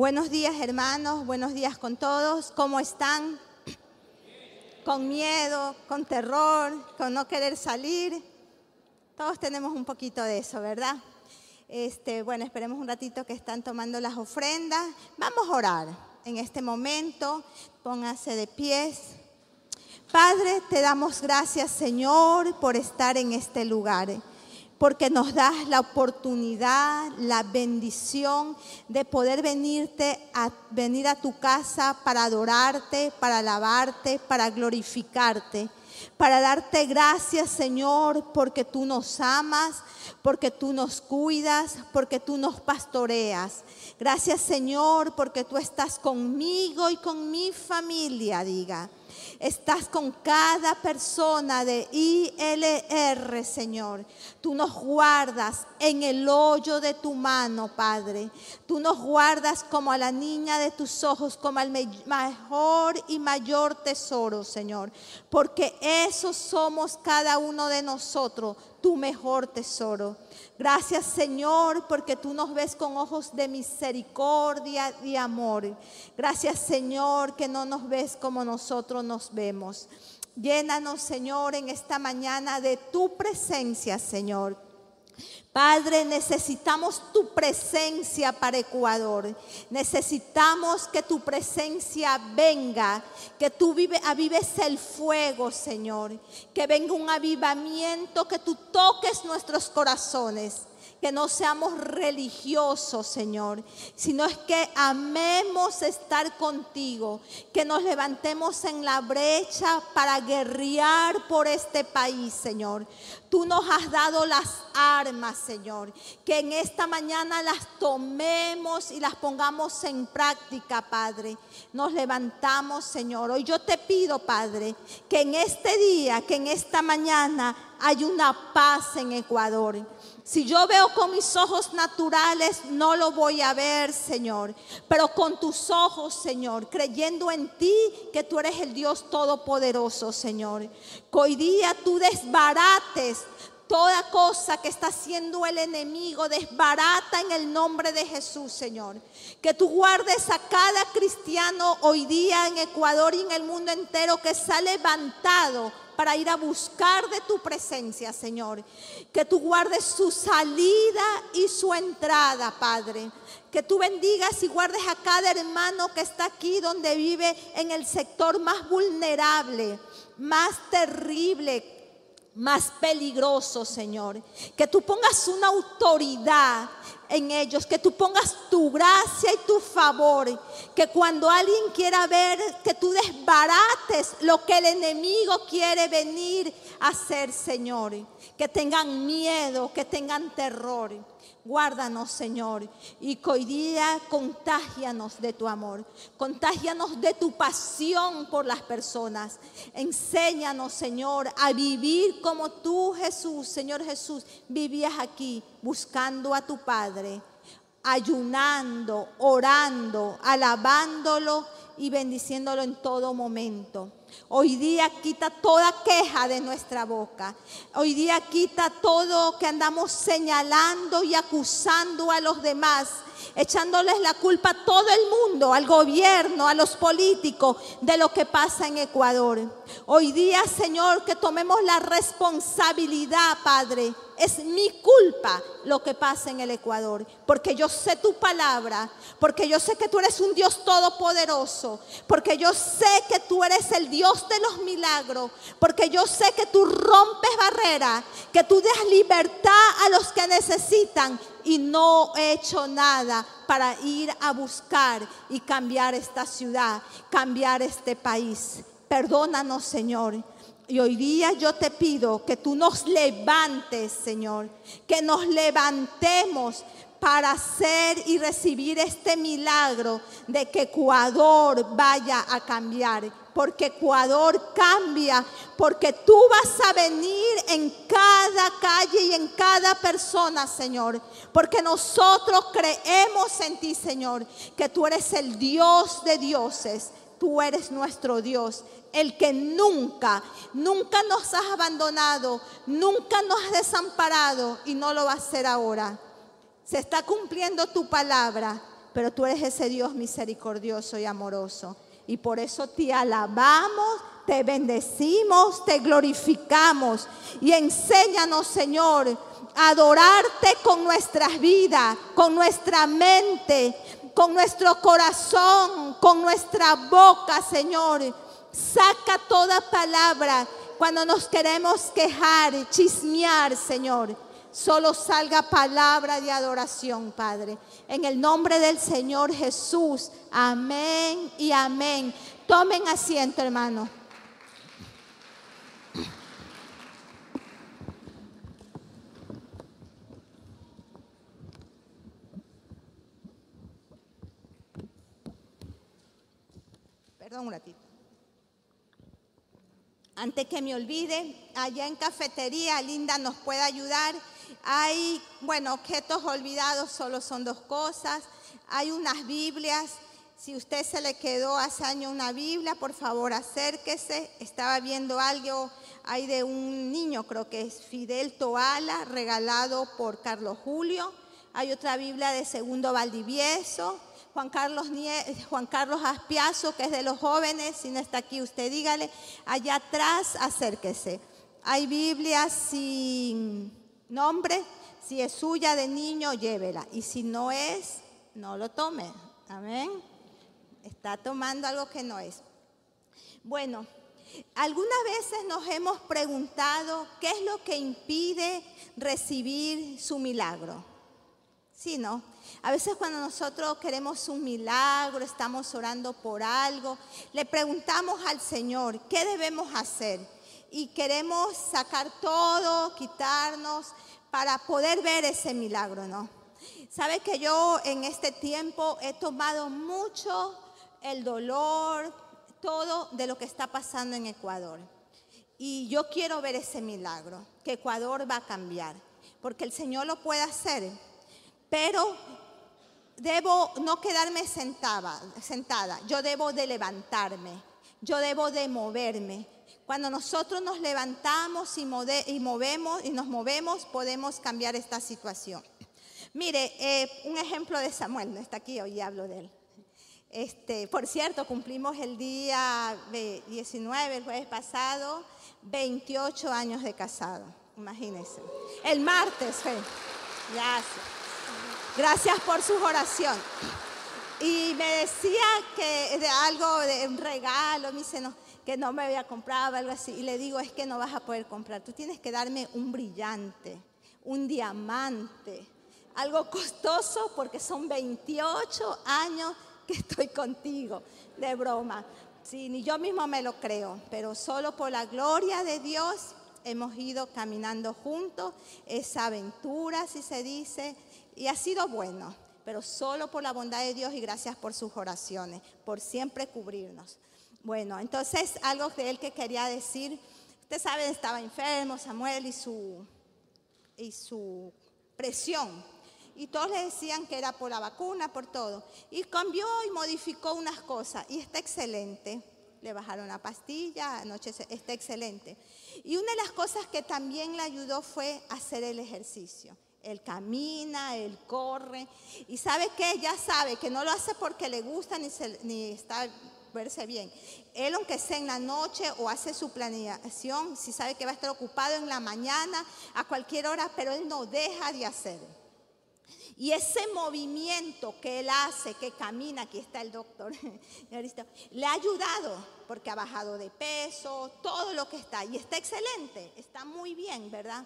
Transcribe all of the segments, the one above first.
Buenos días hermanos, buenos días con todos. ¿Cómo están? Con miedo, con terror, con no querer salir. Todos tenemos un poquito de eso, ¿verdad? Este, bueno, esperemos un ratito que están tomando las ofrendas. Vamos a orar en este momento. Pónganse de pies. Padre, te damos gracias, Señor, por estar en este lugar porque nos das la oportunidad, la bendición de poder venirte a venir a tu casa para adorarte, para alabarte, para glorificarte, para darte gracias, Señor, porque tú nos amas, porque tú nos cuidas, porque tú nos pastoreas. Gracias, Señor, porque tú estás conmigo y con mi familia, diga. Estás con cada persona de ILR, Señor. Tú nos guardas en el hoyo de tu mano, Padre. Tú nos guardas como a la niña de tus ojos, como al mejor y mayor tesoro, Señor. Porque eso somos cada uno de nosotros, tu mejor tesoro. Gracias Señor porque tú nos ves con ojos de misericordia y amor. Gracias Señor que no nos ves como nosotros nos vemos. Llénanos Señor en esta mañana de tu presencia Señor. Padre, necesitamos tu presencia para Ecuador. Necesitamos que tu presencia venga, que tú vive, avives el fuego, Señor. Que venga un avivamiento, que tú toques nuestros corazones que no seamos religiosos, Señor, sino es que amemos estar contigo, que nos levantemos en la brecha para guerrear por este país, Señor. Tú nos has dado las armas, Señor, que en esta mañana las tomemos y las pongamos en práctica, Padre. Nos levantamos, Señor. Hoy yo te pido, Padre, que en este día, que en esta mañana hay una paz en Ecuador si yo veo con mis ojos naturales, no lo voy a ver, Señor. Pero con tus ojos, Señor, creyendo en ti, que tú eres el Dios Todopoderoso, Señor. Que hoy día tú desbarates toda cosa que está haciendo el enemigo, desbarata en el nombre de Jesús, Señor. Que tú guardes a cada cristiano hoy día en Ecuador y en el mundo entero que se ha levantado para ir a buscar de tu presencia, Señor. Que tú guardes su salida y su entrada, Padre. Que tú bendigas y guardes a cada hermano que está aquí donde vive en el sector más vulnerable, más terrible, más peligroso, Señor. Que tú pongas una autoridad en ellos, que tú pongas tu gracia y tu favor, que cuando alguien quiera ver, que tú desbarates lo que el enemigo quiere venir a hacer, Señor. Que tengan miedo, que tengan terror. Guárdanos, Señor, y hoy día contágianos de tu amor, contágianos de tu pasión por las personas. Enséñanos, Señor, a vivir como tú, Jesús, Señor Jesús, vivías aquí buscando a tu Padre, ayunando, orando, alabándolo y bendiciéndolo en todo momento. Hoy día quita toda queja de nuestra boca. Hoy día quita todo que andamos señalando y acusando a los demás echándoles la culpa a todo el mundo, al gobierno, a los políticos, de lo que pasa en Ecuador. Hoy día, Señor, que tomemos la responsabilidad, Padre. Es mi culpa lo que pasa en el Ecuador, porque yo sé tu palabra, porque yo sé que tú eres un Dios todopoderoso, porque yo sé que tú eres el Dios de los milagros, porque yo sé que tú rompes barreras, que tú das libertad a los que necesitan y no he hecho nada para ir a buscar y cambiar esta ciudad, cambiar este país. Perdónanos, Señor. Y hoy día yo te pido que tú nos levantes, Señor, que nos levantemos para hacer y recibir este milagro de que Ecuador vaya a cambiar porque Ecuador cambia, porque tú vas a venir en cada calle y en cada persona, Señor, porque nosotros creemos en ti, Señor, que tú eres el Dios de dioses, tú eres nuestro Dios, el que nunca, nunca nos has abandonado, nunca nos has desamparado y no lo va a hacer ahora. Se está cumpliendo tu palabra pero tú eres ese Dios misericordioso y amoroso. Y por eso te alabamos, te bendecimos, te glorificamos y enséñanos, Señor, a adorarte con nuestras vidas, con nuestra mente, con nuestro corazón, con nuestra boca, Señor. Saca toda palabra cuando nos queremos quejar, chismear, Señor. Solo salga palabra de adoración, Padre. En el nombre del Señor Jesús. Amén y amén. Tomen asiento, hermano. Perdón un ratito. Antes que me olvide, allá en cafetería, Linda nos puede ayudar. Hay, bueno, objetos olvidados solo son dos cosas. Hay unas Biblias. Si usted se le quedó hace años una Biblia, por favor acérquese. Estaba viendo algo, hay de un niño, creo que es Fidel Toala, regalado por Carlos Julio. Hay otra Biblia de Segundo Valdivieso. Juan Carlos, Juan Carlos Aspiazo, que es de los jóvenes, si no está aquí, usted dígale, allá atrás acérquese. Hay Biblias sin nombre, si es suya de niño, llévela. Y si no es, no lo tome. Amén. Está tomando algo que no es. Bueno, algunas veces nos hemos preguntado qué es lo que impide recibir su milagro. Sí, ¿no? A veces cuando nosotros queremos un milagro, estamos orando por algo, le preguntamos al Señor, ¿qué debemos hacer? Y queremos sacar todo, quitarnos, para poder ver ese milagro, ¿no? Sabe que yo en este tiempo he tomado mucho el dolor, todo de lo que está pasando en Ecuador. Y yo quiero ver ese milagro, que Ecuador va a cambiar, porque el Señor lo puede hacer. Pero debo no quedarme sentada, sentada, yo debo de levantarme, yo debo de moverme. Cuando nosotros nos levantamos y, movemos y nos movemos, podemos cambiar esta situación. Mire, eh, un ejemplo de Samuel, no está aquí, hoy hablo de él. Este, por cierto, cumplimos el día 19, el jueves pasado, 28 años de casado. Imagínense. El martes fue. Gracias. Gracias por su oración. Y me decía que de algo, de un regalo, me dice no, que no me había comprado, algo así. Y le digo, es que no vas a poder comprar. Tú tienes que darme un brillante, un diamante, algo costoso porque son 28 años que estoy contigo, de broma. Sí, ni yo mismo me lo creo, pero solo por la gloria de Dios hemos ido caminando juntos, esa aventura, si se dice, y ha sido bueno, pero solo por la bondad de Dios y gracias por sus oraciones, por siempre cubrirnos. Bueno, entonces algo de él que quería decir, usted sabe, estaba enfermo Samuel y su, y su presión. Y todos le decían que era por la vacuna, por todo. Y cambió y modificó unas cosas. Y está excelente. Le bajaron la pastilla, anoche está excelente. Y una de las cosas que también le ayudó fue hacer el ejercicio. Él camina, él corre. Y sabe que ya sabe que no lo hace porque le gusta ni, ni está verse bien. Él aunque sea en la noche o hace su planeación, si sabe que va a estar ocupado en la mañana, a cualquier hora, pero él no deja de hacer. Y ese movimiento que él hace, que camina, aquí está el doctor, le ha ayudado porque ha bajado de peso, todo lo que está. Y está excelente, está muy bien, ¿verdad?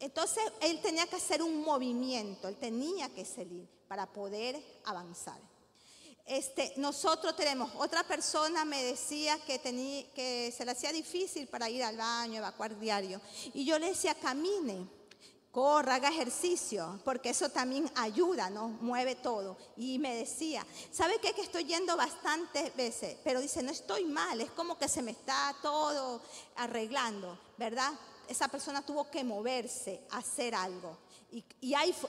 Entonces él tenía que hacer un movimiento, él tenía que salir para poder avanzar. Este, nosotros tenemos, otra persona me decía que, que se le hacía difícil para ir al baño, evacuar diario. Y yo le decía, camine, corra, haga ejercicio, porque eso también ayuda, ¿no? Mueve todo. Y me decía, ¿sabe qué? Que estoy yendo bastantes veces, pero dice, no estoy mal, es como que se me está todo arreglando, ¿verdad? esa persona tuvo que moverse, hacer algo. Y,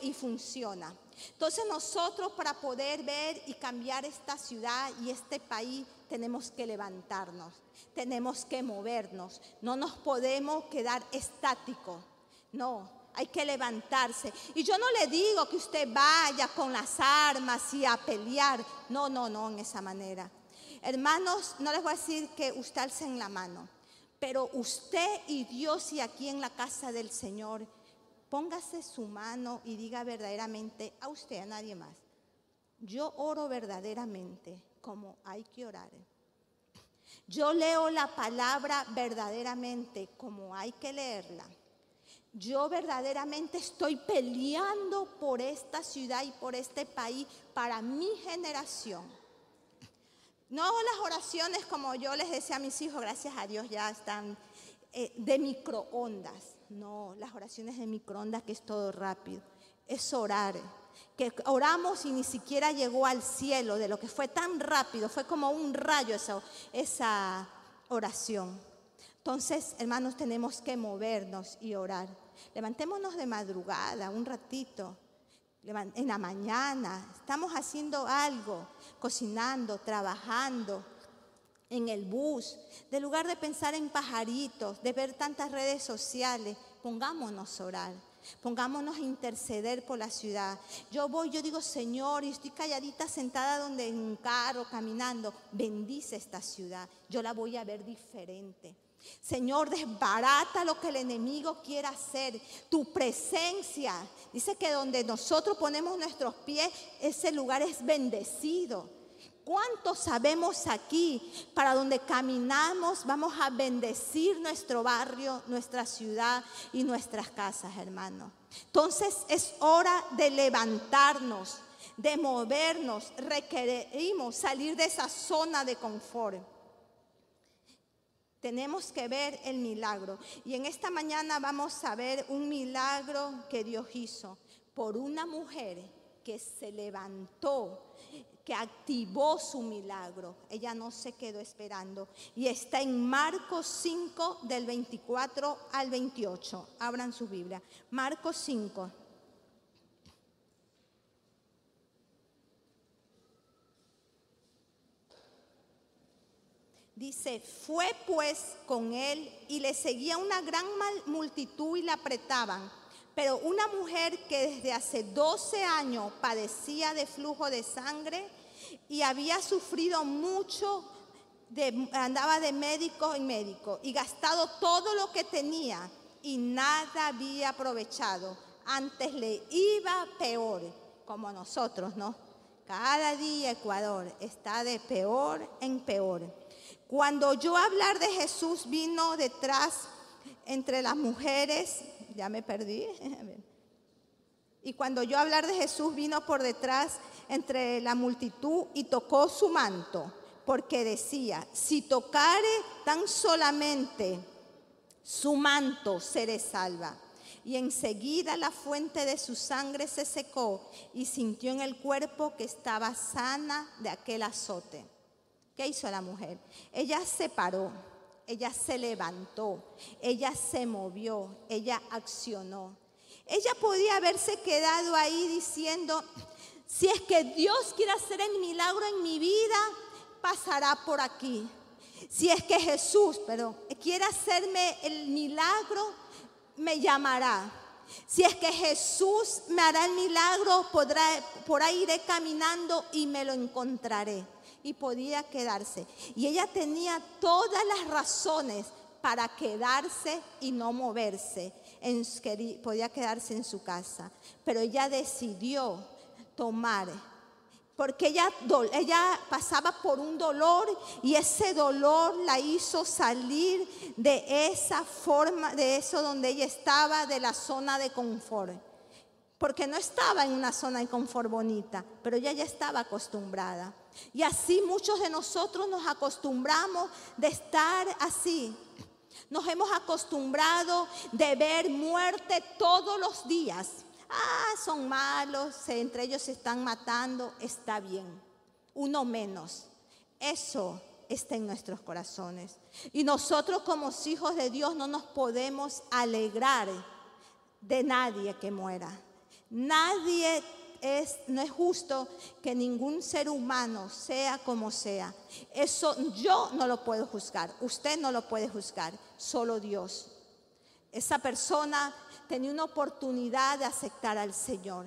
y funciona. Entonces nosotros para poder ver y cambiar esta ciudad y este país tenemos que levantarnos, tenemos que movernos, no nos podemos quedar estáticos, no, hay que levantarse. Y yo no le digo que usted vaya con las armas y a pelear. No, no, no, en esa manera. Hermanos, no les voy a decir que usted alce en la mano, pero usted y Dios y aquí en la casa del Señor, póngase su mano y diga verdaderamente a usted, a nadie más. Yo oro verdaderamente como hay que orar. Yo leo la palabra verdaderamente como hay que leerla. Yo verdaderamente estoy peleando por esta ciudad y por este país para mi generación. No las oraciones como yo les decía a mis hijos, gracias a Dios ya están eh, de microondas. No, las oraciones de microondas que es todo rápido. Es orar que oramos y ni siquiera llegó al cielo, de lo que fue tan rápido, fue como un rayo esa, esa oración. Entonces, hermanos, tenemos que movernos y orar. Levantémonos de madrugada, un ratito, en la mañana, estamos haciendo algo, cocinando, trabajando, en el bus, de lugar de pensar en pajaritos, de ver tantas redes sociales, pongámonos a orar. Pongámonos a interceder por la ciudad. Yo voy, yo digo, Señor, y estoy calladita sentada donde en un carro, caminando. Bendice esta ciudad. Yo la voy a ver diferente. Señor, desbarata lo que el enemigo quiera hacer. Tu presencia. Dice que donde nosotros ponemos nuestros pies, ese lugar es bendecido. ¿Cuántos sabemos aquí para donde caminamos vamos a bendecir nuestro barrio, nuestra ciudad y nuestras casas, hermano? Entonces es hora de levantarnos, de movernos. Requerimos salir de esa zona de confort. Tenemos que ver el milagro. Y en esta mañana vamos a ver un milagro que Dios hizo por una mujer que se levantó que activó su milagro. Ella no se quedó esperando. Y está en Marcos 5 del 24 al 28. Abran su Biblia. Marcos 5. Dice, fue pues con él y le seguía una gran multitud y la apretaban pero una mujer que desde hace 12 años padecía de flujo de sangre y había sufrido mucho, andaba de médico en médico y gastado todo lo que tenía y nada había aprovechado. Antes le iba peor, como nosotros, ¿no? Cada día Ecuador está de peor en peor. Cuando yo hablar de Jesús vino detrás entre las mujeres ya me perdí. Y cuando yo hablar de Jesús vino por detrás entre la multitud y tocó su manto, porque decía, si tocare tan solamente su manto, seré salva. Y enseguida la fuente de su sangre se secó y sintió en el cuerpo que estaba sana de aquel azote. ¿Qué hizo la mujer? Ella se paró ella se levantó, ella se movió, ella accionó. Ella podía haberse quedado ahí diciendo, si es que Dios quiere hacer el milagro en mi vida, pasará por aquí. Si es que Jesús, pero quiere hacerme el milagro, me llamará. Si es que Jesús me hará el milagro, podrá, por ahí iré caminando y me lo encontraré y podía quedarse. Y ella tenía todas las razones para quedarse y no moverse. Podía quedarse en su casa. Pero ella decidió tomar porque ella, ella, pasaba por un dolor y ese dolor la hizo salir de esa forma, de eso donde ella estaba, de la zona de confort. Porque no estaba en una zona de confort bonita, pero ella ya estaba acostumbrada. Y así muchos de nosotros nos acostumbramos de estar así. Nos hemos acostumbrado de ver muerte todos los días. Ah, son malos, entre ellos se están matando, está bien. Uno menos. Eso está en nuestros corazones. Y nosotros como hijos de Dios no nos podemos alegrar de nadie que muera. Nadie es, no es justo que ningún ser humano sea como sea. Eso yo no lo puedo juzgar, usted no lo puede juzgar, solo Dios. Esa persona tenía una oportunidad de aceptar al Señor.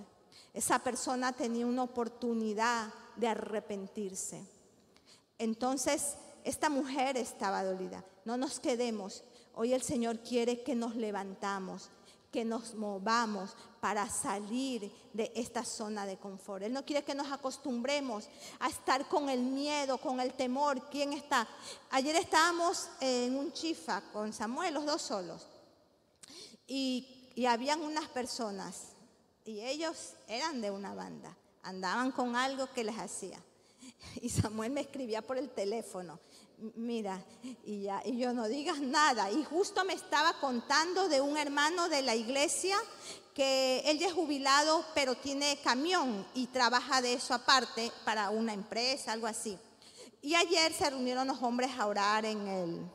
Esa persona tenía una oportunidad de arrepentirse. Entonces, esta mujer estaba dolida. No nos quedemos. Hoy el Señor quiere que nos levantamos, que nos movamos para salir de esta zona de confort. Él no quiere que nos acostumbremos a estar con el miedo, con el temor. ¿Quién está? Ayer estábamos en un chifa con Samuel, los dos solos. Y, y habían unas personas y ellos eran de una banda. Andaban con algo que les hacía. Y Samuel me escribía por el teléfono mira, y, ya, y yo no digas nada. Y justo me estaba contando de un hermano de la iglesia que él ya es jubilado, pero tiene camión y trabaja de eso aparte para una empresa, algo así. Y ayer se reunieron los hombres a orar en, el,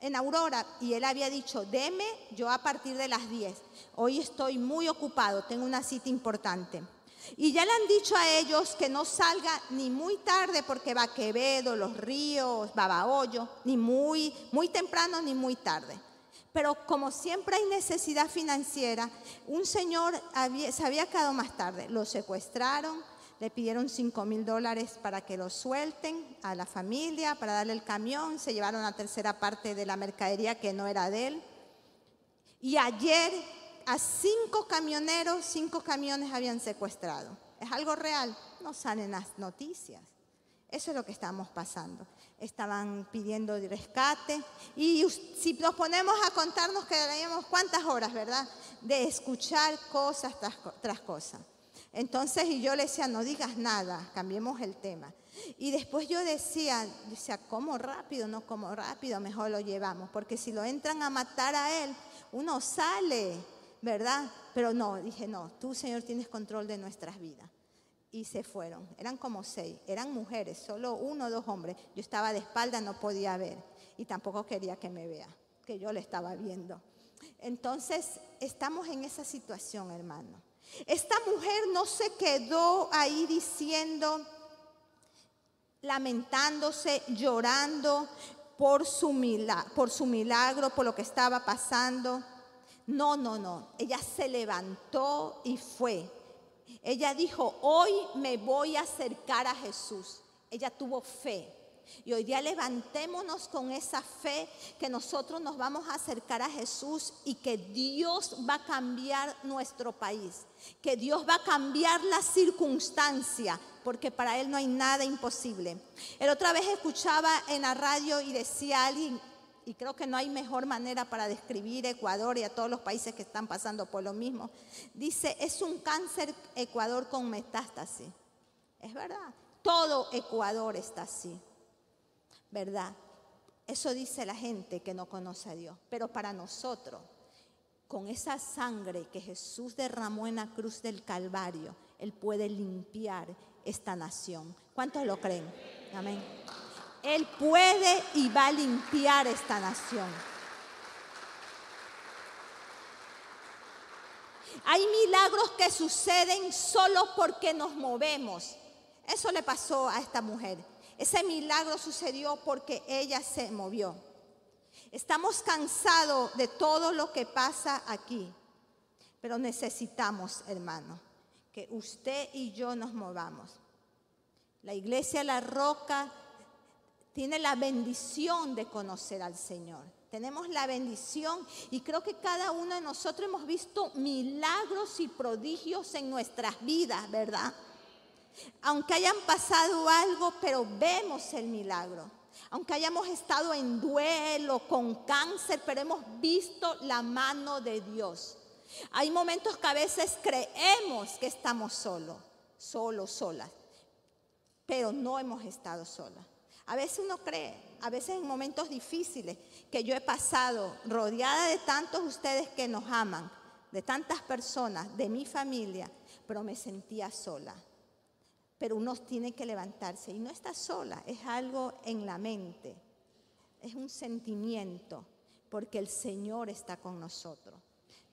en Aurora y él había dicho, deme yo a partir de las 10. Hoy estoy muy ocupado, tengo una cita importante. Y ya le han dicho a ellos que no salga ni muy tarde porque va Quevedo, Los Ríos, Babahoyo, ni muy, muy temprano ni muy tarde. Pero como siempre hay necesidad financiera, un señor se había quedado más tarde. Lo secuestraron, le pidieron 5 mil dólares para que lo suelten a la familia, para darle el camión. Se llevaron la tercera parte de la mercadería que no era de él. Y ayer a cinco camioneros, cinco camiones habían secuestrado. ¿Es algo real? No salen las noticias. Eso es lo que estamos pasando. Estaban pidiendo rescate y si nos ponemos a contarnos quedaríamos cuántas horas, ¿verdad? De escuchar cosas tras, cosas. Entonces, y yo le decía, no digas nada, cambiemos el tema. Y después yo decía, decía, ¿cómo rápido? No, como rápido, mejor lo llevamos, porque si lo entran a matar a él, uno sale ¿verdad? Pero no, dije, no, tú Señor tienes control de nuestras vidas. Y se fueron, eran como seis, eran mujeres, solo uno o dos hombres. Yo estaba de espalda, no podía ver y tampoco quería que me vea, que yo le estaba viendo. Entonces, estamos en esa situación, hermano. Esta mujer no se quedó ahí diciendo, lamentándose, llorando por su, por su milagro, por lo que estaba pasando. No, no, no. Ella se levantó y fue. Ella dijo, hoy me voy a acercar a Jesús. Ella tuvo fe. Y hoy día levantémonos con esa fe que nosotros nos vamos a acercar a Jesús y que Dios va a cambiar nuestro país, que Dios va a cambiar la circunstancia, porque para Él no hay nada imposible. El otra vez escuchaba en la radio y decía alguien, y creo que no hay mejor manera para describir Ecuador y a todos los países que están pasando por lo mismo. Dice, es un cáncer Ecuador con metástasis. Es verdad, todo Ecuador está así, ¿verdad? Eso dice la gente que no conoce a Dios. Pero para nosotros, con esa sangre que Jesús derramó en la cruz del Calvario, Él puede limpiar esta nación. ¿Cuántos lo creen? Amén. Él puede y va a limpiar esta nación. Hay milagros que suceden solo porque nos movemos. Eso le pasó a esta mujer. Ese milagro sucedió porque ella se movió. Estamos cansados de todo lo que pasa aquí, pero necesitamos, hermano, que usted y yo nos movamos. La iglesia La Roca tiene la bendición de conocer al Señor. Tenemos la bendición y creo que cada uno de nosotros hemos visto milagros y prodigios en nuestras vidas, ¿verdad? Aunque hayan pasado algo, pero vemos el milagro. Aunque hayamos estado en duelo, con cáncer, pero hemos visto la mano de Dios. Hay momentos que a veces creemos que estamos solos, solos, solas, pero no hemos estado solas. A veces uno cree, a veces en momentos difíciles que yo he pasado rodeada de tantos ustedes que nos aman, de tantas personas, de mi familia, pero me sentía sola. Pero uno tiene que levantarse y no está sola, es algo en la mente, es un sentimiento, porque el Señor está con nosotros.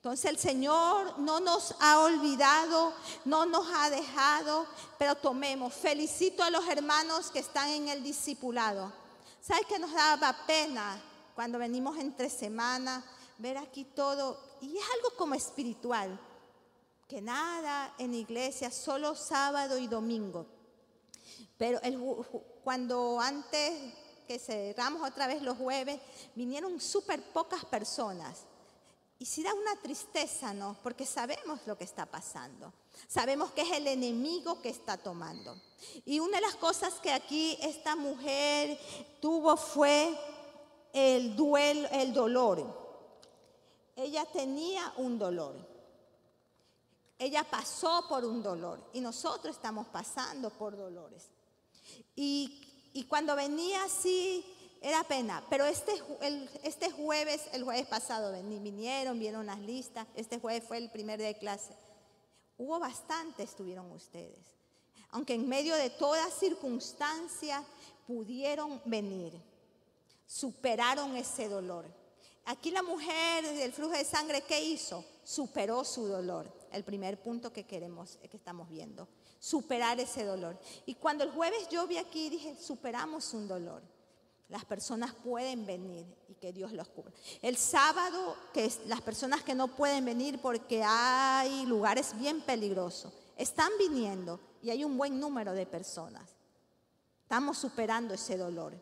Entonces el Señor no nos ha olvidado, no nos ha dejado, pero tomemos. Felicito a los hermanos que están en el discipulado. ¿Sabes que nos daba pena cuando venimos entre semana ver aquí todo, y es algo como espiritual, que nada en iglesia, solo sábado y domingo. Pero cuando antes que cerramos otra vez los jueves, vinieron súper pocas personas. Y si da una tristeza, ¿no? Porque sabemos lo que está pasando. Sabemos que es el enemigo que está tomando. Y una de las cosas que aquí esta mujer tuvo fue el duelo, el dolor. Ella tenía un dolor. Ella pasó por un dolor y nosotros estamos pasando por dolores. Y, y cuando venía así, era pena, pero este, este jueves, el jueves pasado vinieron, vieron unas listas, este jueves fue el primer día de clase. Hubo bastante, estuvieron ustedes. Aunque en medio de toda circunstancia pudieron venir, superaron ese dolor. Aquí la mujer del flujo de sangre, ¿qué hizo? Superó su dolor. El primer punto que queremos, que estamos viendo. Superar ese dolor. Y cuando el jueves yo vi aquí, dije, superamos un dolor. Las personas pueden venir y que Dios los cubra. El sábado, que las personas que no pueden venir porque hay lugares bien peligrosos, están viniendo y hay un buen número de personas. Estamos superando ese dolor.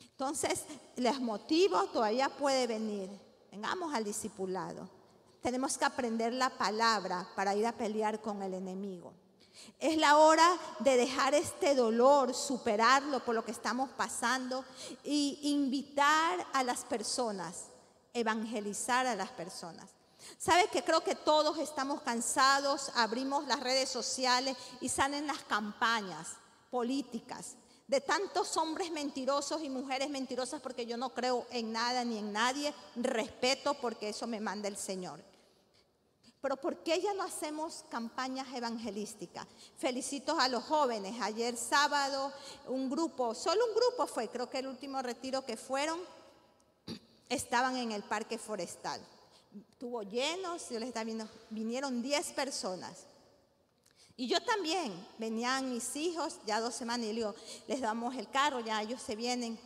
Entonces, les motivo, todavía puede venir. Vengamos al discipulado. Tenemos que aprender la palabra para ir a pelear con el enemigo. Es la hora de dejar este dolor, superarlo por lo que estamos pasando y invitar a las personas, evangelizar a las personas. ¿Sabe que creo que todos estamos cansados? Abrimos las redes sociales y salen las campañas políticas de tantos hombres mentirosos y mujeres mentirosas porque yo no creo en nada ni en nadie. Respeto porque eso me manda el Señor. Pero ¿por qué ya no hacemos campañas evangelísticas? Felicito a los jóvenes. Ayer sábado un grupo, solo un grupo fue, creo que el último retiro que fueron, estaban en el parque forestal. Tuvo llenos, yo les estaba viendo, vinieron 10 personas. Y yo también, venían mis hijos, ya dos semanas, y le digo, les damos el carro, ya ellos se vienen.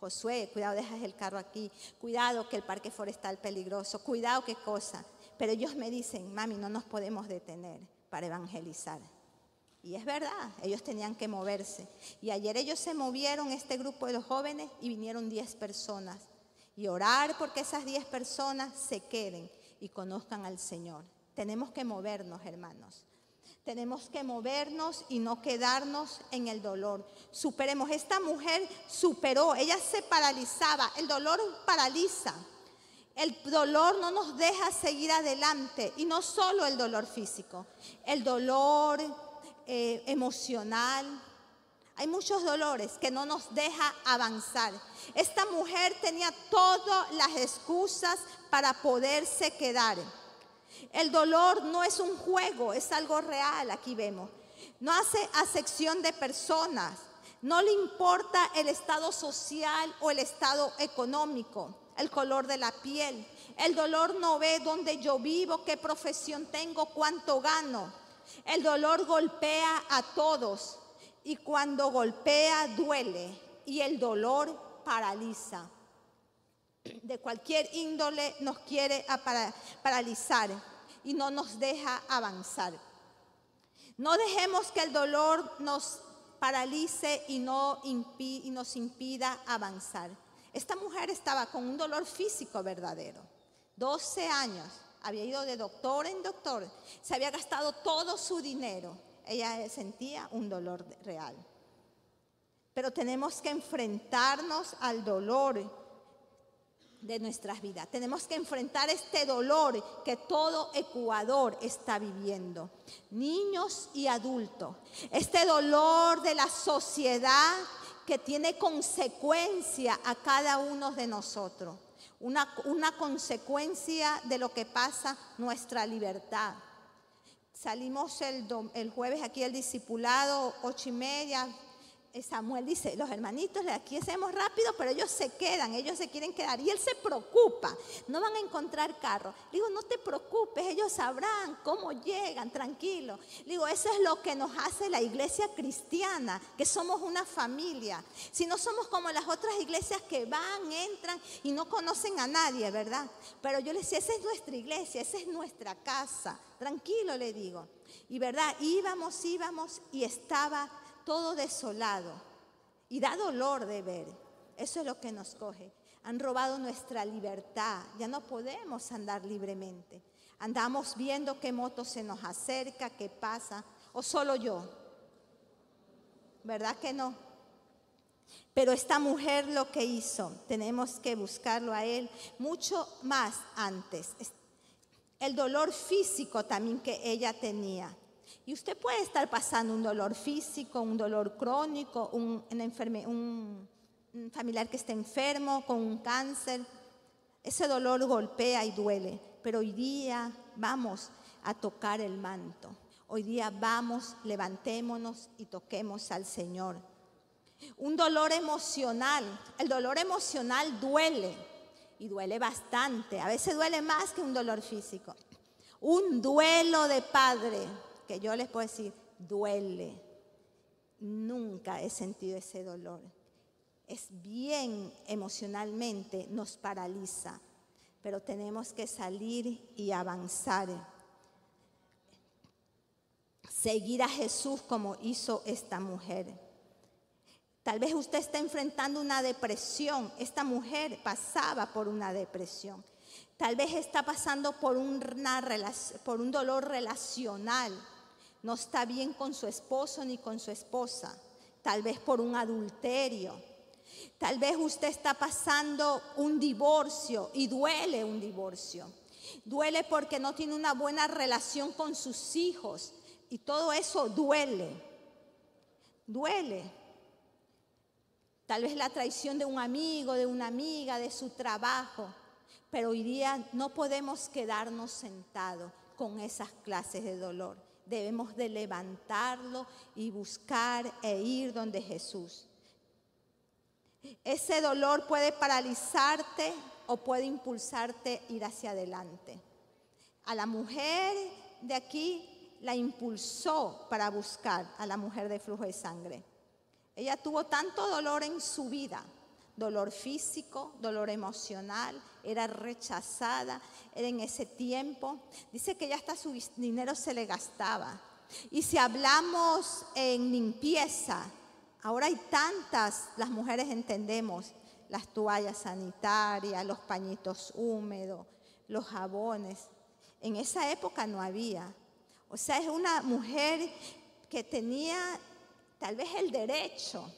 Josué, cuidado, dejas el carro aquí. Cuidado que el parque forestal es peligroso. Cuidado qué cosa. Pero ellos me dicen, mami, no nos podemos detener para evangelizar. Y es verdad, ellos tenían que moverse. Y ayer ellos se movieron, este grupo de los jóvenes, y vinieron 10 personas. Y orar porque esas 10 personas se queden y conozcan al Señor. Tenemos que movernos, hermanos. Tenemos que movernos y no quedarnos en el dolor. Superemos. Esta mujer superó, ella se paralizaba. El dolor paraliza. El dolor no nos deja seguir adelante y no solo el dolor físico, el dolor eh, emocional. Hay muchos dolores que no nos deja avanzar. Esta mujer tenía todas las excusas para poderse quedar. El dolor no es un juego, es algo real, aquí vemos. No hace acepción de personas, no le importa el estado social o el estado económico el color de la piel. El dolor no ve dónde yo vivo, qué profesión tengo, cuánto gano. El dolor golpea a todos y cuando golpea duele y el dolor paraliza. De cualquier índole nos quiere paralizar y no nos deja avanzar. No dejemos que el dolor nos paralice y, no y nos impida avanzar. Esta mujer estaba con un dolor físico verdadero. 12 años, había ido de doctor en doctor, se había gastado todo su dinero. Ella sentía un dolor real. Pero tenemos que enfrentarnos al dolor de nuestras vidas. Tenemos que enfrentar este dolor que todo Ecuador está viviendo, niños y adultos. Este dolor de la sociedad que tiene consecuencia a cada uno de nosotros. Una, una consecuencia de lo que pasa nuestra libertad. Salimos el, el jueves aquí el discipulado, ocho y media, Samuel dice, los hermanitos aquí hacemos rápido, pero ellos se quedan, ellos se quieren quedar. Y él se preocupa, no van a encontrar carro. Le digo, no te preocupes, ellos sabrán cómo llegan, tranquilo. Le digo, eso es lo que nos hace la iglesia cristiana, que somos una familia. Si no somos como las otras iglesias que van, entran y no conocen a nadie, ¿verdad? Pero yo le decía, esa es nuestra iglesia, esa es nuestra casa. Tranquilo, le digo. Y verdad, íbamos, íbamos y estaba todo desolado. Y da dolor de ver. Eso es lo que nos coge. Han robado nuestra libertad. Ya no podemos andar libremente. Andamos viendo qué moto se nos acerca, qué pasa. O solo yo. ¿Verdad que no? Pero esta mujer lo que hizo, tenemos que buscarlo a él mucho más antes. El dolor físico también que ella tenía. Y usted puede estar pasando un dolor físico, un dolor crónico, un, familiar que esté enfermo, con un cáncer. Ese dolor golpea y duele. Pero hoy día vamos a tocar el manto. Hoy día vamos, levantémonos y toquemos al Señor. Un dolor emocional. El dolor emocional duele y duele bastante. A veces duele más que un dolor físico. Un duelo de padre que yo les puedo decir, duele. Nunca he sentido ese dolor. Es bien emocionalmente, nos paraliza, pero tenemos que salir y avanzar. Seguir a Jesús como hizo esta mujer. Tal vez usted está enfrentando una depresión. Esta mujer pasaba por una depresión. Tal vez está pasando por, un dolor relacional no está bien con su esposo ni con su esposa, tal vez por un adulterio. Tal vez usted está pasando un divorcio y duele un divorcio. Duele porque no tiene una buena relación con sus hijos y todo eso duele. Duele. Tal vez la traición de un amigo, de una amiga, de su trabajo. Pero hoy día no podemos quedarnos sentados con esas clases de dolor debemos de levantarlo y buscar e ir donde Jesús. Ese dolor puede paralizarte o puede impulsarte ir hacia adelante. A la mujer de aquí la impulsó para buscar a la mujer de flujo de sangre. Ella tuvo tanto dolor en su vida dolor físico, dolor emocional, era rechazada, en ese tiempo. Dice que ya hasta su dinero se le gastaba. Y si hablamos en limpieza, ahora hay tantas, las mujeres entendemos, las toallas sanitarias, los pañitos húmedos, los jabones. En esa época no había. O sea, es una mujer que tenía tal vez el derecho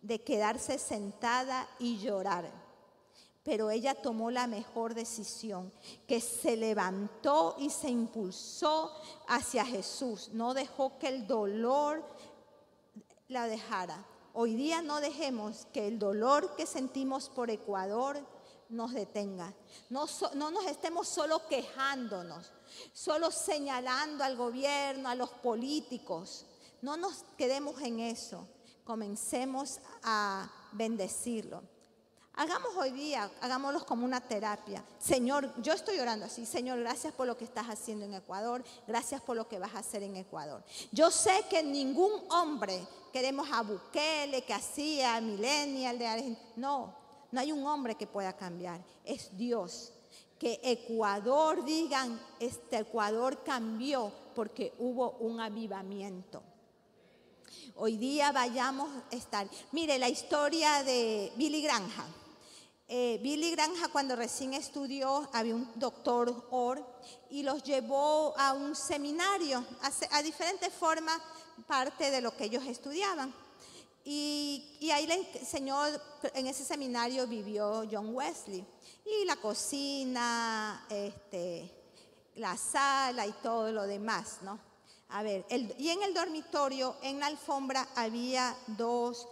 de quedarse sentada y llorar. Pero ella tomó la mejor decisión, que se levantó y se impulsó hacia Jesús. No dejó que el dolor la dejara. Hoy día no dejemos que el dolor que sentimos por Ecuador nos detenga. No, no, nos estemos solo quejándonos, solo señalando al gobierno, a los políticos. No nos quedemos en eso comencemos a bendecirlo. Hagamos hoy día, hagámoslo como una terapia. Señor, yo estoy orando así. Señor, gracias por lo que estás haciendo en Ecuador. Gracias por lo que vas a hacer en Ecuador. Yo sé que ningún hombre, queremos a Bukele, que hacía, Millennial de Argentina. No, no hay un hombre que pueda cambiar. Es Dios. Que Ecuador digan, este Ecuador cambió porque hubo un avivamiento. Hoy día vayamos a estar. Mire la historia de Billy Granja. Eh, Billy Granja cuando recién estudió, había un doctor Orr y los llevó a un seminario, a, diferentes formas, parte de lo que ellos estudiaban. Y, ahí le enseñó, en ese seminario vivió John Wesley. Y la cocina, este, la sala y todo lo demás, ¿no? A ver, y en el dormitorio, en la alfombra, había dos,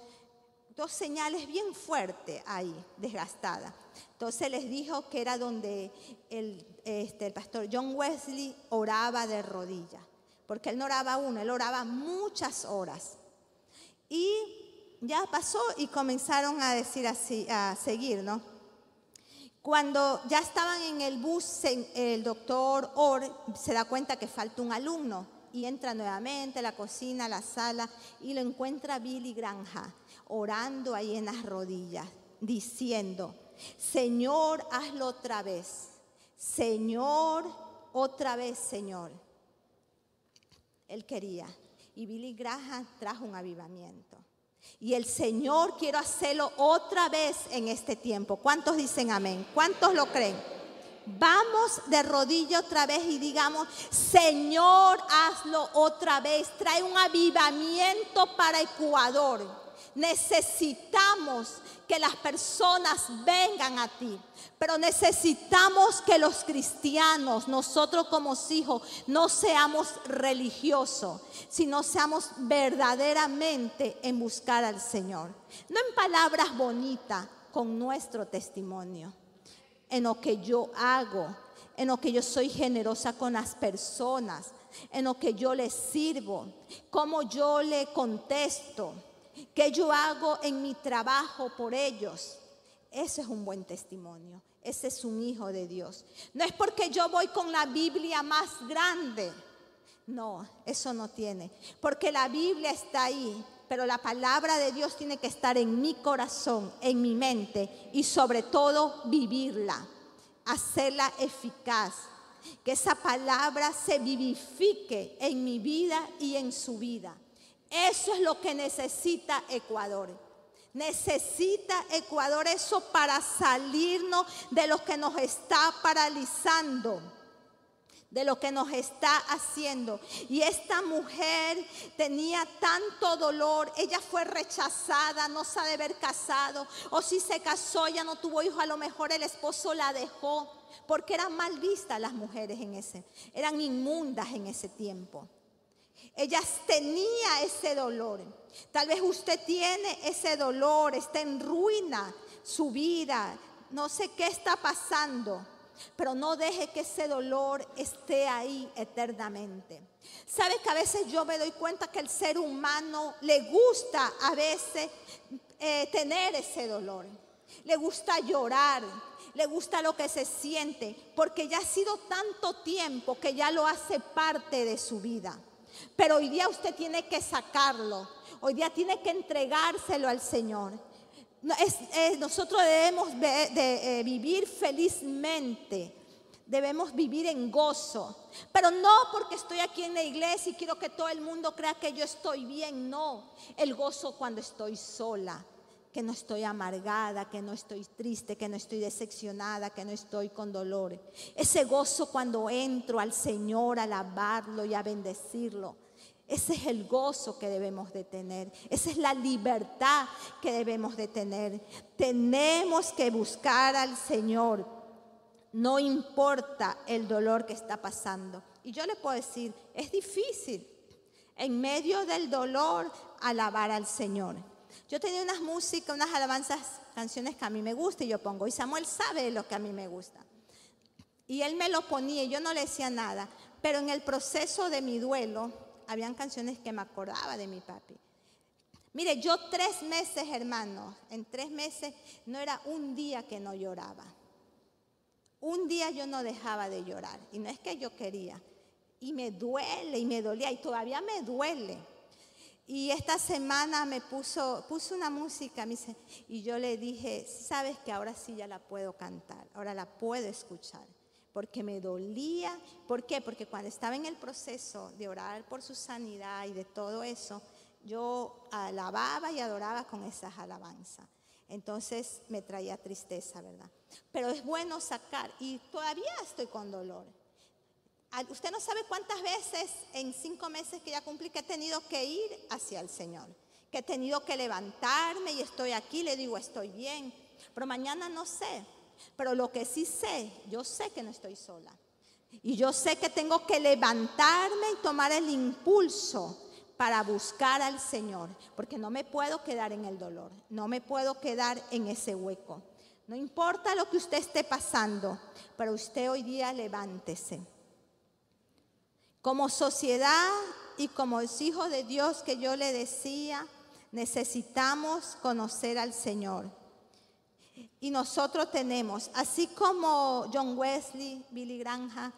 dos señales bien fuertes ahí, desgastadas. Entonces les dijo que era donde el, este, el pastor John Wesley oraba de rodillas, porque él no oraba uno, él oraba muchas horas. Y ya pasó y comenzaron a decir así, a seguir, ¿no? Cuando ya estaban en el bus, el doctor Orr se da cuenta que falta un alumno y entra nuevamente a la cocina, a la sala y lo encuentra Billy Granja orando ahí en las rodillas, diciendo, Señor, hazlo otra vez. Señor, otra vez, Señor. Él quería. Y Billy Graham trajo un avivamiento. Y el Señor quiero hacerlo otra vez en este tiempo. ¿Cuántos dicen amén? ¿Cuántos lo creen? Vamos de rodillo otra vez y digamos, Señor, hazlo otra vez. Trae un avivamiento para Ecuador. Necesitamos que las personas vengan a ti, pero necesitamos que los cristianos, nosotros como hijos, no seamos religiosos, sino seamos verdaderamente en buscar al Señor. No en palabras bonitas, con nuestro testimonio, en lo que yo hago, en lo que yo soy generosa con las personas, en lo que yo les sirvo, cómo yo le contesto que yo hago en mi trabajo por ellos. Ese es un buen testimonio. Ese es un hijo de Dios. No es porque yo voy con la Biblia más grande. No, eso no tiene. Porque la Biblia está ahí, pero la palabra de Dios tiene que estar en mi corazón, en mi mente y sobre todo vivirla, hacerla eficaz. Que esa palabra se vivifique en mi vida y en su vida. Eso es lo que necesita Ecuador. Necesita Ecuador eso para salirnos de lo que nos está paralizando, de lo que nos está haciendo. Y esta mujer tenía tanto dolor, ella fue rechazada, no sabe haber casado, o si se casó, ya no tuvo hijo, a lo mejor el esposo la dejó, porque eran mal vistas las mujeres en ese, eran inmundas en ese tiempo. Ellas tenía ese dolor. Tal vez usted tiene ese dolor, está en ruina su vida, no sé qué está pasando, pero no deje que ese dolor esté ahí eternamente. ¿Sabe que a veces yo me doy cuenta que el ser humano le gusta a veces eh, tener ese dolor? Le gusta llorar, le gusta lo que se siente, porque ya ha sido tanto tiempo que ya lo hace parte de su vida. Pero hoy día usted tiene que sacarlo. Hoy día tiene que entregárselo al Señor. nosotros debemos de, eh, vivir felizmente. Debemos vivir en gozo. Pero no porque estoy aquí en la iglesia y quiero que todo el mundo crea que yo estoy bien. No. El gozo cuando estoy sola que no estoy amargada, que no estoy triste, que no estoy decepcionada, que no estoy con dolor. Ese gozo cuando entro al Señor a alabarlo y a bendecirlo. Ese es el gozo que debemos de tener. Esa es la libertad que debemos de tener. Tenemos que buscar al Señor. No importa el dolor que está pasando. Y yo le puedo decir, es difícil en medio del dolor alabar al Señor. Yo tenía unas músicas, unas alabanzas, canciones que a mí me gustan y yo pongo, y Samuel sabe lo que a mí me gusta. Y él me lo ponía y yo no le decía nada, pero en el proceso de mi duelo, habían canciones que me acordaba de mi papi. Mire, yo tres meses, hermanos, en tres meses no era un día que no lloraba. Un día yo no dejaba de llorar. Y no es que yo quería. Y me duele y me dolía y todavía me duele. Y esta semana me puso, puso una música y yo le dije, sabes que ahora sí ya la puedo cantar, ahora la puedo escuchar, porque me dolía. ¿Por qué? Porque cuando estaba en el proceso de orar por su sanidad y de todo eso, yo alababa y adoraba con esas alabanzas. Entonces me traía tristeza, ¿verdad? Pero es bueno sacar, y todavía estoy con dolor. Usted no sabe cuántas veces en cinco meses que ya cumplí que he tenido que ir hacia el Señor, que he tenido que levantarme y estoy aquí, le digo, estoy bien, pero mañana no sé, pero lo que sí sé, yo sé que no estoy sola. Y yo sé que tengo que levantarme y tomar el impulso para buscar al Señor, porque no me puedo quedar en el dolor, no me puedo quedar en ese hueco. No importa lo que usted esté pasando, pero usted hoy día levántese como sociedad y como hijos de Dios que yo le decía, Necesitamos conocer al Señor. Y nosotros tenemos, así como John Wesley, Billy Granja,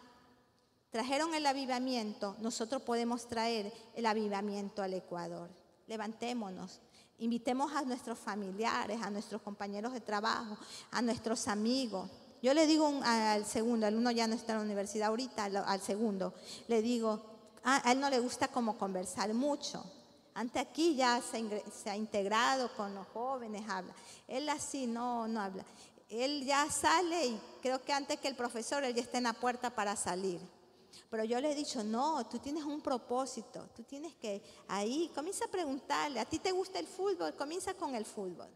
trajeron el avivamiento, nosotros podemos traer el avivamiento al Ecuador. Levantémonos, invitemos a nuestros familiares, a nuestros compañeros de trabajo, a nuestros amigos. Yo le digo al segundo, el uno ya no está en la universidad ahorita, al segundo, le digo, a él no le gusta como conversar mucho. Antes aquí ya se, ha integrado con los jóvenes, habla. Él así no, no habla. Él ya sale y creo que antes que el profesor, él ya está en la puerta para salir. Pero yo le he dicho, no, tú tienes un propósito, tú tienes que ahí, comienza a preguntarle, ¿a ti te gusta el fútbol? Comienza con el fútbol.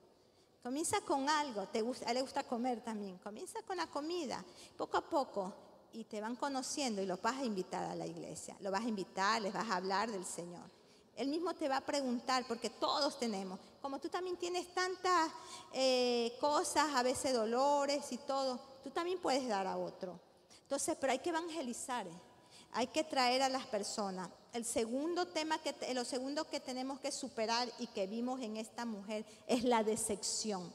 Comienza con algo, te gusta, a él le gusta comer también. Comienza con la comida, poco a poco, y te van conociendo y los vas a invitar a la iglesia. Lo vas a invitar, les vas a hablar del Señor. Él mismo te va a preguntar, porque todos tenemos, como tú también tienes tantas eh, cosas, a veces dolores y todo, tú también puedes dar a otro. Entonces, pero hay que evangelizar, ¿eh? Hay que traer a las personas. El segundo tema, que, lo segundo que tenemos que superar y que vimos en esta mujer es la decepción.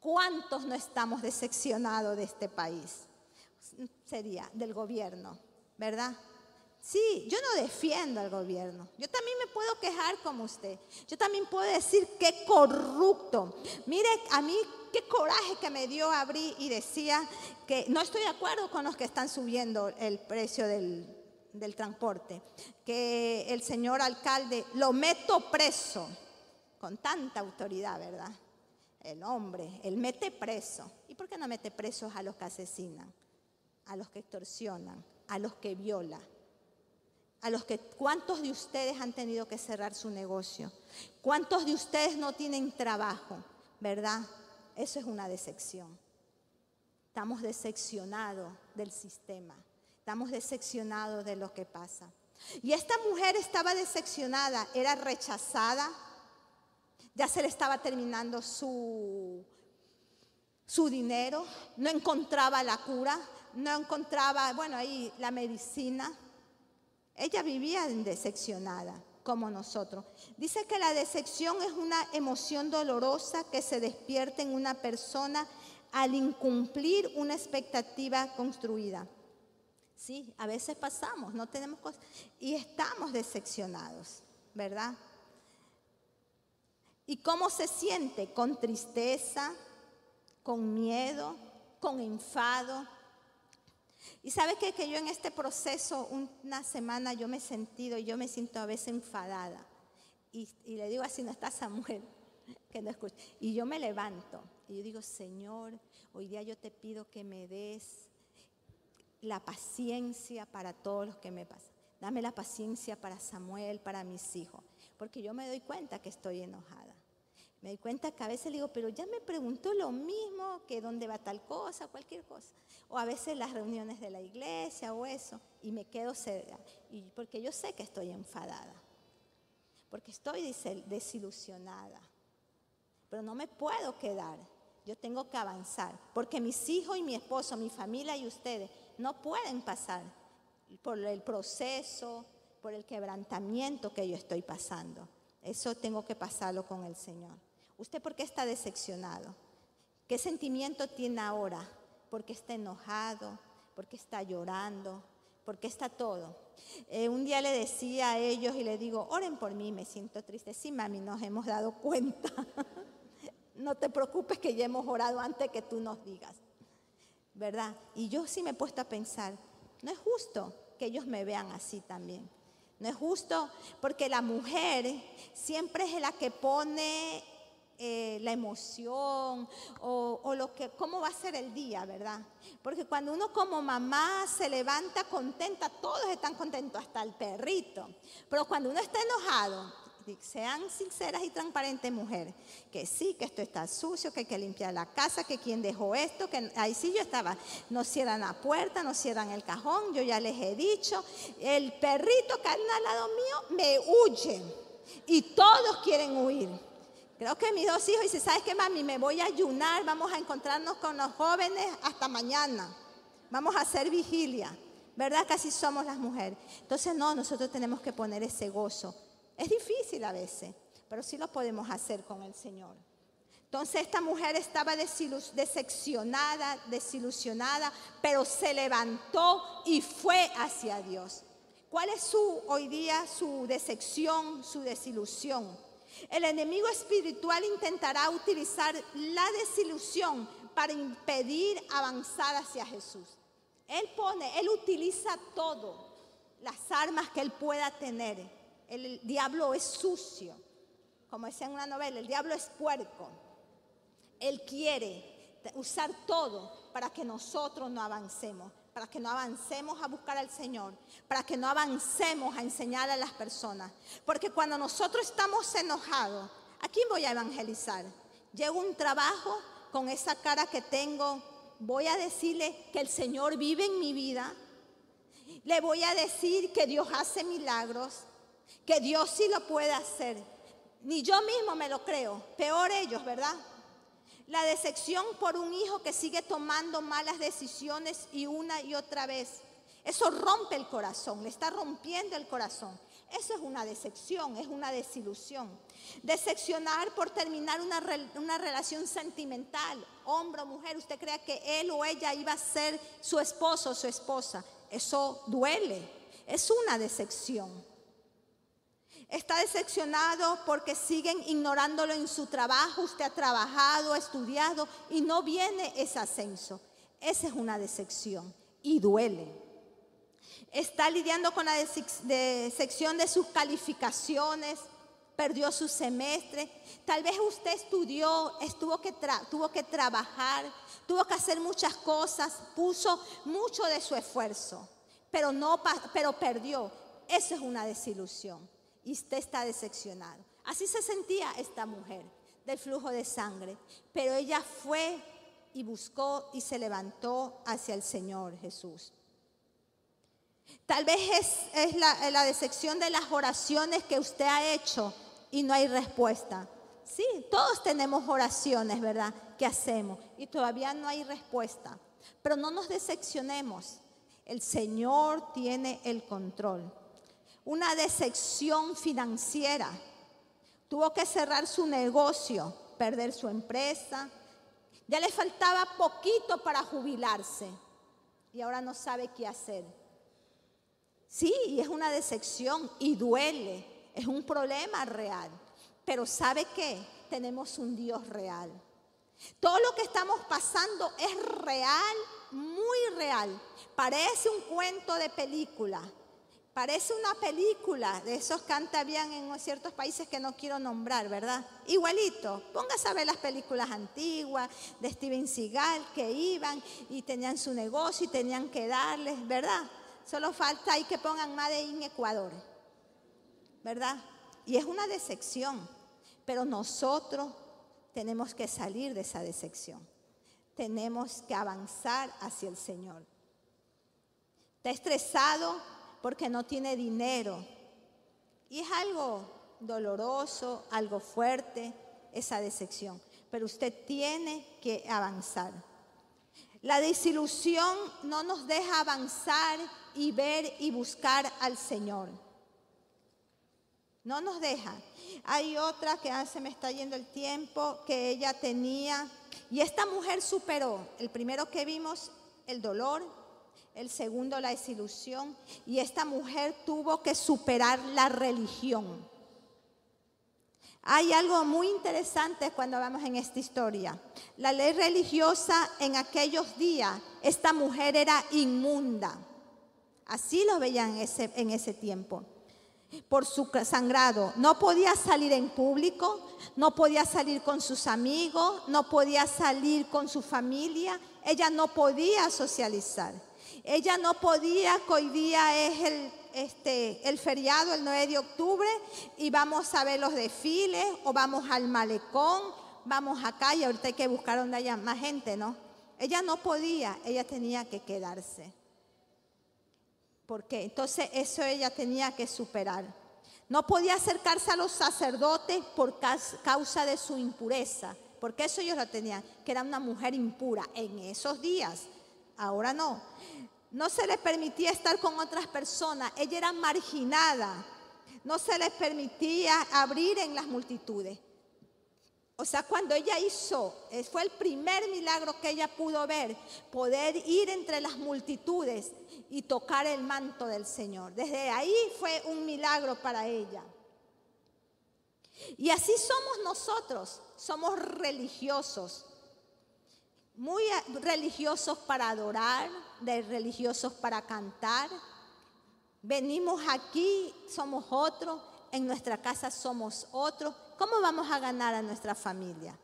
¿Cuántos no estamos decepcionados de este país? Sería del gobierno, ¿verdad? Sí, yo no defiendo al gobierno. Yo también me puedo quejar como usted. Yo también puedo decir qué corrupto. Mire, a mí qué coraje que me dio abrir y decía que no estoy de acuerdo con los que están subiendo el precio del, del transporte. Que el señor alcalde lo meto preso con tanta autoridad, ¿verdad? El hombre, él mete preso. ¿Y por qué no mete presos a los que asesinan, a los que extorsionan, a los que violan? a los que cuántos de ustedes han tenido que cerrar su negocio, cuántos de ustedes no tienen trabajo, ¿verdad? Eso es una decepción. Estamos decepcionados del sistema, estamos decepcionados de lo que pasa. Y esta mujer estaba decepcionada, era rechazada, ya se le estaba terminando su, su dinero, no encontraba la cura, no encontraba, bueno, ahí la medicina ella vivía decepcionada, como nosotros. Dice que la decepción es una emoción dolorosa que se despierta en una persona al incumplir una expectativa construida. Sí, a veces pasamos, no tenemos cosas y estamos decepcionados, ¿verdad? ¿Y cómo se siente? Con tristeza, con miedo, con enfado, y sabe que, que yo en este proceso, una semana yo me he sentido, yo me siento a veces enfadada. Y, le digo así, no está Samuel, que no escucha. Y yo me levanto y yo digo, Señor, hoy día yo te pido que me des la paciencia para todos los que me pasan. Dame la paciencia para Samuel, para mis hijos, porque yo me doy cuenta que estoy enojada. Me doy cuenta que a veces le digo, pero ya me preguntó lo mismo, que dónde va tal cosa, cualquier cosa. O a veces las reuniones de la iglesia o eso, y me quedo cerca, y porque yo sé que estoy enfadada, porque estoy desilusionada, pero no me puedo quedar, yo tengo que avanzar, porque mis hijos y mi esposo, mi familia y ustedes no pueden pasar por el proceso, por el quebrantamiento que yo estoy pasando. Eso tengo que pasarlo con el Señor. ¿Usted por qué está decepcionado? ¿Qué sentimiento tiene ahora? ¿Por qué está enojado? ¿Por qué está llorando? ¿Por qué está todo? Eh, un día le decía a ellos y le digo, oren por mí, me siento triste. Sí, mami, nos hemos dado cuenta. no te preocupes que ya hemos orado antes que tú nos digas. ¿Verdad? Y yo sí me he puesto a pensar, no es justo que ellos me vean así también. No es justo porque la mujer siempre es la que pone eh, la emoción o, lo que, cómo va a ser el día, ¿verdad? Porque cuando uno como mamá se levanta contenta, todos están contentos, hasta el perrito. Pero cuando uno está enojado, sean sinceras y transparentes mujeres, que sí, que esto está sucio, que hay que limpiar la casa, que quien dejó esto, que ahí sí yo estaba, no cierran la puerta, no cierran el cajón, yo ya les he dicho, el perrito que anda al lado mío me huye y todos quieren huir. Creo que mis dos hijos dicen, ¿sabes qué, mami? Me voy a ayunar, vamos a encontrarnos con los jóvenes hasta mañana. Vamos a hacer vigilia. ¿Verdad así somos las mujeres? Entonces, no, nosotros tenemos que poner ese gozo. Es difícil a veces, pero sí lo podemos hacer con el Señor. Entonces esta mujer estaba decepcionada, desilusionada, pero se levantó y fue hacia Dios. ¿Cuál es su hoy día su decepción, su desilusión? El enemigo espiritual intentará utilizar la desilusión para impedir avanzar hacia Jesús. Él pone, él utiliza todo, las armas que él pueda tener. El diablo es sucio, como decía en una novela, el diablo es puerco. Él quiere usar todo para que nosotros no avancemos, para que no avancemos a buscar al Señor, para que no avancemos a enseñar a las personas. Porque cuando nosotros estamos enojados, ¿a quién voy a evangelizar? Llego un trabajo con esa cara que tengo, voy a decirle que el Señor vive en mi vida. Le voy a decir que Dios hace milagros, que Dios sí lo puede hacer. Ni yo mismo me lo creo, peor ellos, ¿verdad? La decepción por un hijo que sigue tomando malas decisiones y una y otra vez. Eso rompe el corazón, le está rompiendo el corazón. Eso es una decepción, es una desilusión. Decepcionar por terminar una, una, relación sentimental, hombre o mujer, usted crea que él o ella iba a ser su esposo o su esposa. Eso duele, es una decepción. Está decepcionado porque siguen ignorándolo en su trabajo. Usted ha trabajado, ha estudiado y no viene ese ascenso. Esa es una decepción y duele. Está lidiando con la decepción de sus calificaciones, perdió su semestre. Tal vez usted estudió, estuvo que tuvo que trabajar, tuvo que hacer muchas cosas, puso mucho de su esfuerzo, pero, no, pero perdió. Esa es una desilusión y usted está decepcionado. Así se sentía esta mujer del flujo de sangre, pero ella fue y buscó y se levantó hacia el Señor Jesús. Tal vez es, la, la, decepción de las oraciones que usted ha hecho y no hay respuesta. Sí, todos tenemos oraciones, ¿verdad? Que hacemos y todavía no hay respuesta. Pero no nos decepcionemos. El Señor tiene el control una decepción financiera. Tuvo que cerrar su negocio, perder su empresa. Ya le faltaba poquito para jubilarse y ahora no sabe qué hacer. Sí, y es una decepción y duele, es un problema real. Pero ¿sabe qué? Tenemos un Dios real. Todo lo que estamos pasando es real, muy real. Parece un cuento de película, Parece una película de esos antes habían en ciertos países que no quiero nombrar, ¿verdad? Igualito. Póngase a ver las películas antiguas de Steven Seagal que iban y tenían su negocio y tenían que darles, ¿verdad? Solo falta ahí que pongan Made in Ecuador, ¿verdad? Y es una decepción, pero nosotros tenemos que salir de esa decepción. Tenemos que avanzar hacia el Señor. ¿Está estresado? Porque no tiene dinero. Y es algo doloroso, algo fuerte, esa decepción. Pero usted tiene que avanzar. La desilusión no nos deja avanzar y ver y buscar al Señor. No nos deja. Hay otra que se me está yendo el tiempo que ella tenía. Y esta mujer superó. El primero que vimos, el dolor, el segundo la desilusión, y esta mujer tuvo que superar la religión. Hay algo muy interesante cuando vamos en esta historia. La ley religiosa en aquellos días, esta mujer era inmunda. Así lo veían en ese, en ese tiempo. Por su sangrado. No podía salir en público, no podía salir con sus amigos, no podía salir con su familia, ella no podía socializar. Ella no podía, hoy día es el, este, feriado, el 9 de octubre, y vamos a ver los desfiles, o vamos al malecón, vamos acá, y ahorita hay que buscar donde haya más gente, ¿no? Ella no podía, ella tenía que quedarse. ¿Por qué? Entonces eso ella tenía que superar. No podía acercarse a los sacerdotes por causa de su impureza, porque eso ellos lo tenían, que era una mujer impura en esos días. Ahora no. No se le permitía estar con otras personas. Ella era marginada. no se les permitía abrir en las multitudes. O sea, cuando ella hizo, eh, fue el primer milagro que ella pudo ver, poder ir entre las multitudes y tocar el manto del Señor. Desde ahí fue un milagro para ella. Y así somos nosotros, somos religiosos, muy religiosos para adorar, de religiosos para cantar. Venimos aquí, somos otros, en nuestra casa somos otros ¿cómo vamos a ganar a nuestra familia?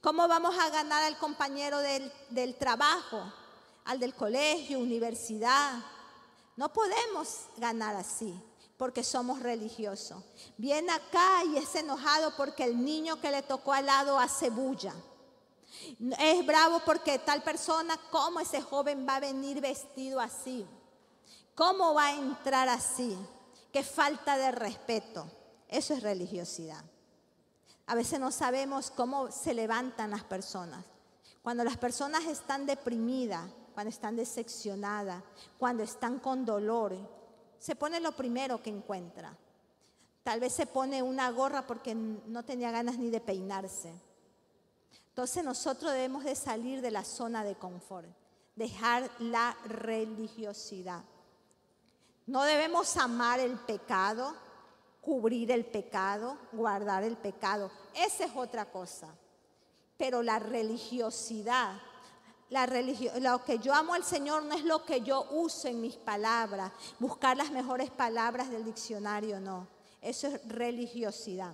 ¿Cómo vamos a ganar al compañero del, trabajo, al del colegio, universidad? No podemos ganar así porque somos religiosos. Viene acá y es enojado porque el niño que le tocó al lado hace bulla. Es bravo porque tal persona, ¿cómo ese joven va a venir vestido así? ¿Cómo va a entrar así? Qué falta de respeto. Eso es religiosidad. A veces no sabemos cómo se levantan las personas. Cuando las personas están deprimidas, cuando están decepcionadas, cuando están con dolor, se pone lo primero que encuentra. Tal vez se pone una gorra porque no tenía ganas ni de peinarse. Entonces nosotros debemos de salir de la zona de confort, dejar la religiosidad. No debemos amar el pecado, cubrir el pecado, guardar el pecado. Esa es otra cosa. Pero la religiosidad, la lo que yo amo al Señor no es lo que yo uso en mis palabras, buscar las mejores palabras del diccionario, no. Eso es religiosidad.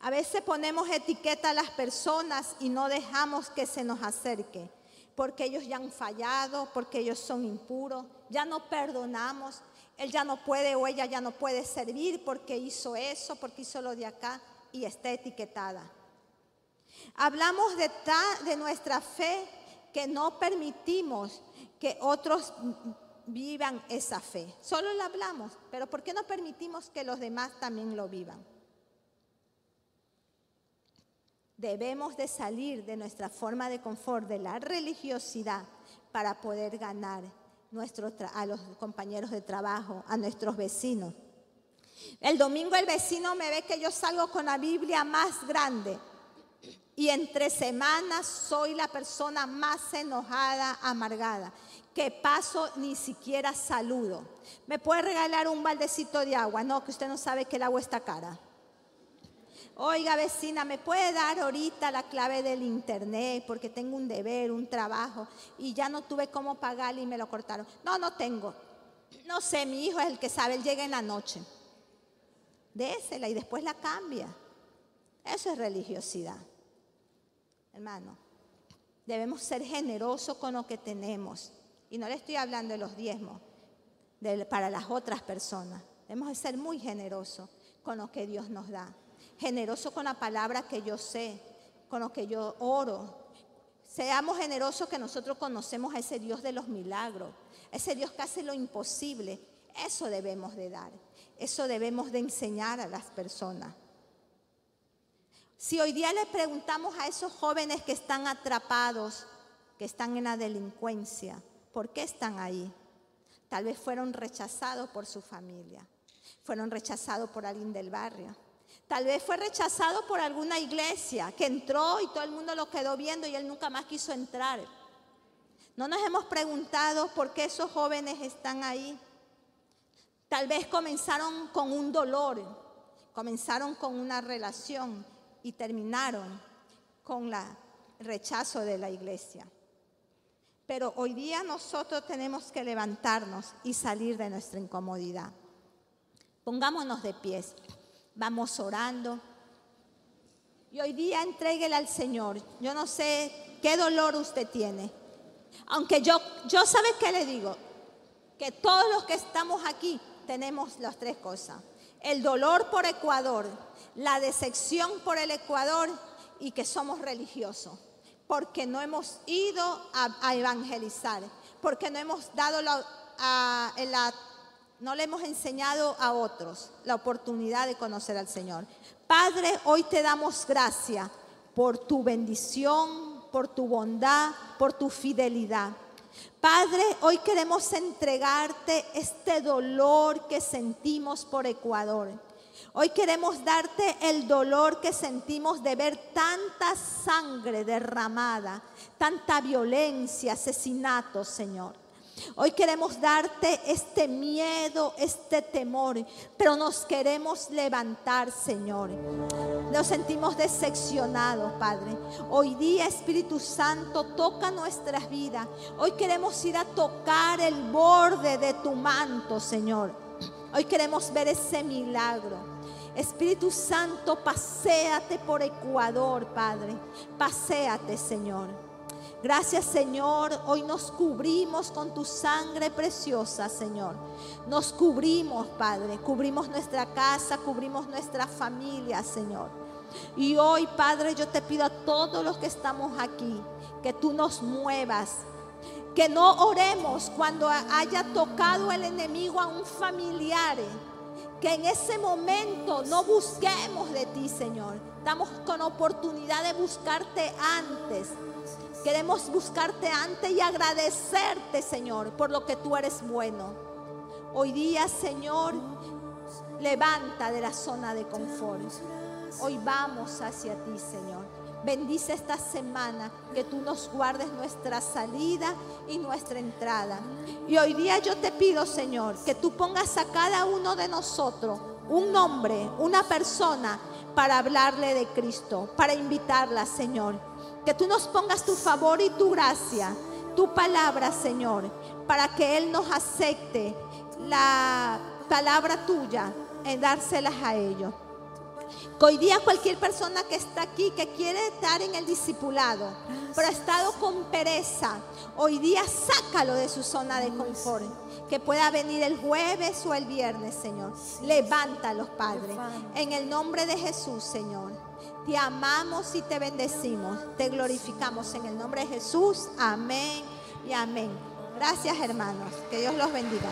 A veces ponemos etiqueta a las personas y no dejamos que se nos acerque, porque ellos ya han fallado, porque ellos son impuros, ya no perdonamos, él ya no puede o ella ya no puede servir porque hizo eso, porque hizo lo de acá y está etiquetada. Hablamos de, de nuestra fe que no permitimos que otros vivan esa fe. Solo la hablamos, pero ¿por qué no permitimos que los demás también lo vivan? Debemos de salir de nuestra forma de confort, de la religiosidad, para poder ganar a los compañeros de trabajo, a nuestros vecinos. El domingo el vecino me ve que yo salgo con la Biblia más grande y entre semanas soy la persona más enojada, amargada, que paso ni siquiera saludo. ¿Me puede regalar un baldecito de agua? No, que usted no sabe que el agua está cara. Oiga, vecina, ¿me puede dar ahorita la clave del internet? Porque tengo un deber, un trabajo, y ya no tuve cómo pagarle y me lo cortaron. No, no tengo. No sé, mi hijo es el que sabe, él llega en la noche. Désela y después la cambia. Eso es religiosidad. Hermano, debemos ser generosos con lo que tenemos. Y no le estoy hablando de los diezmos para las otras personas. Debemos ser muy generosos con lo que Dios nos da generoso con la palabra que yo sé, con lo que yo oro. Seamos generosos que nosotros conocemos a ese Dios de los milagros, ese Dios que hace lo imposible. Eso debemos de dar, eso debemos de enseñar a las personas. Si hoy día le preguntamos a esos jóvenes que están atrapados, que están en la delincuencia, ¿por qué están ahí? Tal vez fueron rechazados por su familia, fueron rechazados por alguien del barrio, Tal vez fue rechazado por alguna iglesia que entró y todo el mundo lo quedó viendo y él nunca más quiso entrar. No nos hemos preguntado por qué esos jóvenes están ahí. Tal vez comenzaron con un dolor, comenzaron con una relación y terminaron con el rechazo de la iglesia. Pero hoy día nosotros tenemos que levantarnos y salir de nuestra incomodidad. Pongámonos de pies vamos orando. Y hoy día entréguele al Señor. Yo no sé qué dolor usted tiene. Aunque yo, yo sabe qué le digo, que todos los que estamos aquí tenemos las tres cosas. El dolor por Ecuador, la decepción por el Ecuador y que somos religiosos. Porque no hemos ido a, evangelizar, porque no hemos dado la, a, la no le hemos enseñado a otros la oportunidad de conocer al Señor. Padre, hoy te damos gracias por tu bendición, por tu bondad, por tu fidelidad. Padre, hoy queremos entregarte este dolor que sentimos por Ecuador. Hoy queremos darte el dolor que sentimos de ver tanta sangre derramada, tanta violencia, asesinatos, Señor. Hoy queremos darte este miedo, este temor, pero nos queremos levantar, Señor. Nos sentimos decepcionados, Padre. Hoy día, Espíritu Santo, toca nuestras vidas. Hoy queremos ir a tocar el borde de tu manto, Señor. Hoy queremos ver ese milagro. Espíritu Santo, paséate por Ecuador, Padre. Paséate, Señor. Gracias Señor, hoy nos cubrimos con tu sangre preciosa, Señor. Nos cubrimos, Padre, cubrimos nuestra casa, cubrimos nuestra familia, Señor. Y hoy, Padre, yo te pido a todos los que estamos aquí, que tú nos muevas, que no oremos cuando haya tocado el enemigo a un familiar, que en ese momento no busquemos de ti, Señor. Estamos con oportunidad de buscarte antes Queremos buscarte antes y agradecerte, Señor, por lo que tú eres bueno. Hoy día, Señor, levanta de la zona de confort. Hoy vamos hacia ti, Señor. Bendice esta semana, que tú nos guardes nuestra salida y nuestra entrada. Y hoy día yo te pido, Señor, que tú pongas a cada uno de nosotros un nombre, una persona para hablarle de Cristo, para invitarla, Señor. Que tú nos pongas tu favor y tu gracia, tu palabra, Señor, para que Él nos acepte la palabra tuya en dárselas a ellos. Que hoy día cualquier persona que está aquí, que quiere estar en el discipulado, pero ha estado con pereza, hoy día sácalo de su zona de confort. Que pueda venir el jueves o el viernes, Señor. Levántalos, Padre. En el nombre de Jesús, Señor. Te amamos y te bendecimos. Te glorificamos en el nombre de Jesús. Amén y amén. Gracias hermanos. Que Dios los bendiga.